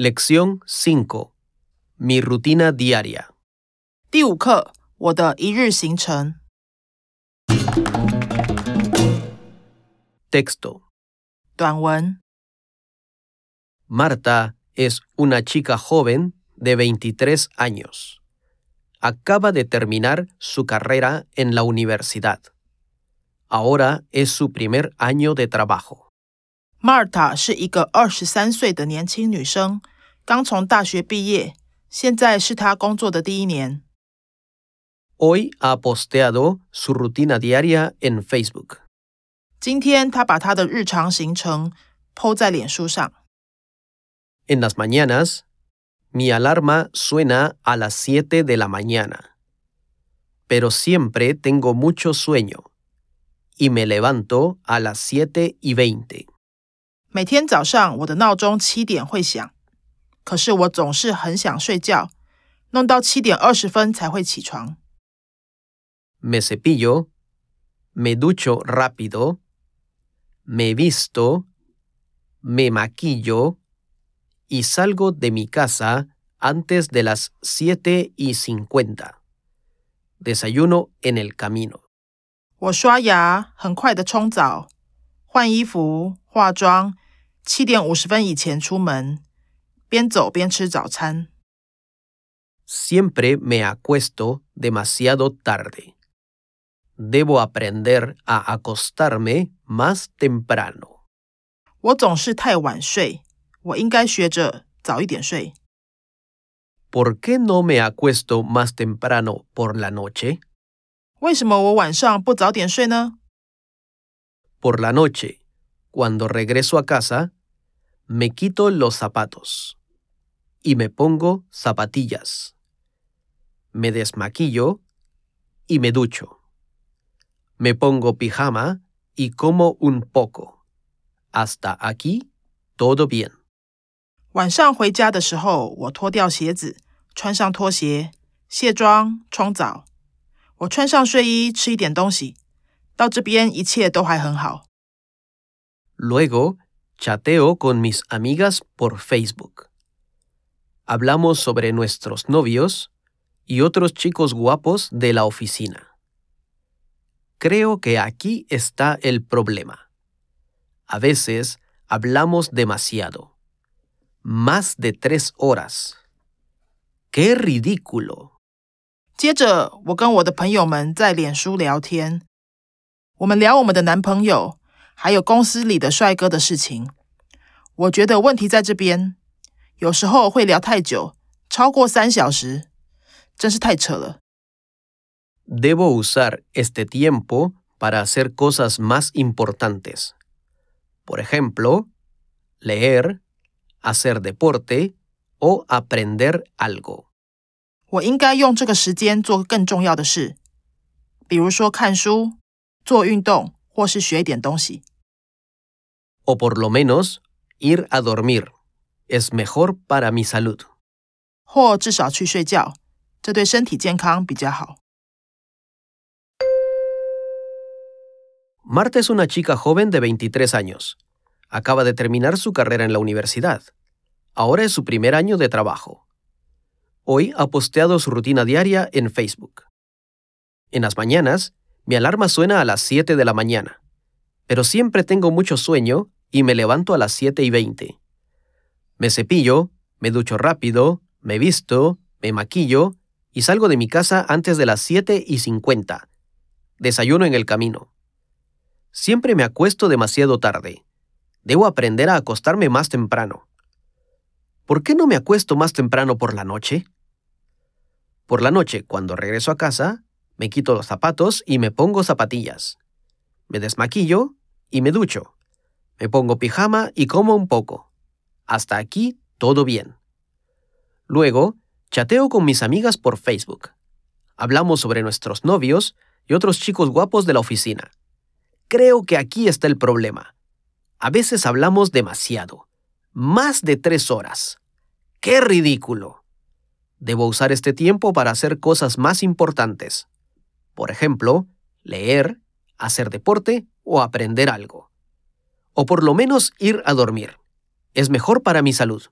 Lección 5. Mi rutina diaria. 第五课，我的一日行程。 Texto. 短文： Marta es una chica joven de 23 años. Acaba de terminar su carrera en la universidad. Ahora es su primer año de trabajo. Marta 是一个二十三岁的年轻女生，刚从大学毕业，现在是她工作的第一年。 Hoy ha posteado su rutina diaria en Facebook. 今天她把她的日常行程 PO 在脸书上。 En las mañanas, mi alarma suena a las 7 de la mañana. Pero siempre tengo mucho sueño y me levanto a las 7 y 20. 每天早上我的闹钟七点会响，可是我总是很想睡觉，弄到七点二十分才会起床。Me cepillo, me ducho rápido, me visto, me maquillo y salgo de mi casa antes de las siete y cincuenta. Desayuno en el camino. 我刷牙，很快的冲澡，换衣服、化妆，七点五十分以前出门，边走边吃早餐。Siempre me acuesto demasiado tarde. Debo aprender a acostarme más temprano. 我总是太晚睡，我应该学着早一点睡。¿Por qué no me acuesto más temprano por la noche? 为什么我晚上不早点睡呢？Por la noche, cuando regreso a casa, me quito los zapatos y me pongo zapatillas. Me desmaquillo y me ducho. Me pongo pijama y como un poco. Hasta aquí, todo bien. 晚上回家的时候，我脱掉鞋子，穿上拖鞋，卸妆、冲澡。我穿上睡衣，吃一点东西。到这边一切都还很好。 Luego, chateo con mis amigas por Facebook. Hablamos sobre nuestros novios y otros chicos guapos de la oficina. Creo que aquí está el problema. A veces hablamos demasiado. Más de tres horas. ¡Qué ridículo! 接着，我跟我的朋友们在脸书聊天，我们聊我们的男朋友， 还有公司里的帅哥的事情。我觉得问题在这边，有时候会聊太久，超过三小时，真是太扯了。Debo usar este tiempo para hacer cosas más importantes. Por ejemplo, leer, hacer deporte o aprender algo. 我应该用这个时间做更重要的事，比如说看书、做运动，或是学一点东西。 O por lo menos, ir a dormir. Es mejor para mi salud. 或至少去睡觉，这对身体健康比较好。 Marta es una chica joven de 23 años. Acaba de terminar su carrera en la universidad. Ahora es su primer año de trabajo. Hoy ha posteado su rutina diaria en Facebook. En las mañanas, mi alarma suena a las 7 de la mañana, pero siempre tengo mucho sueño y me levanto a las 7 y 20. Me cepillo, me ducho rápido, me visto, me maquillo y salgo de mi casa antes de las 7 y 50. Desayuno en el camino. Siempre me acuesto demasiado tarde. Debo aprender a acostarme más temprano. ¿Por qué no me acuesto más temprano por la noche? Por la noche, cuando regreso a casa, me quito los zapatos y me pongo zapatillas. Me desmaquillo y me ducho. Me pongo pijama y como un poco. Hasta aquí todo bien. Luego, chateo con mis amigas por Facebook. Hablamos sobre nuestros novios y otros chicos guapos de la oficina. Creo que aquí está el problema. A veces hablamos demasiado. Más de tres horas. ¡Qué ridículo! Debo usar este tiempo para hacer cosas más importantes. Por ejemplo, leer, hacer deporte o aprender algo. O por lo menos ir a dormir. Es mejor para mi salud.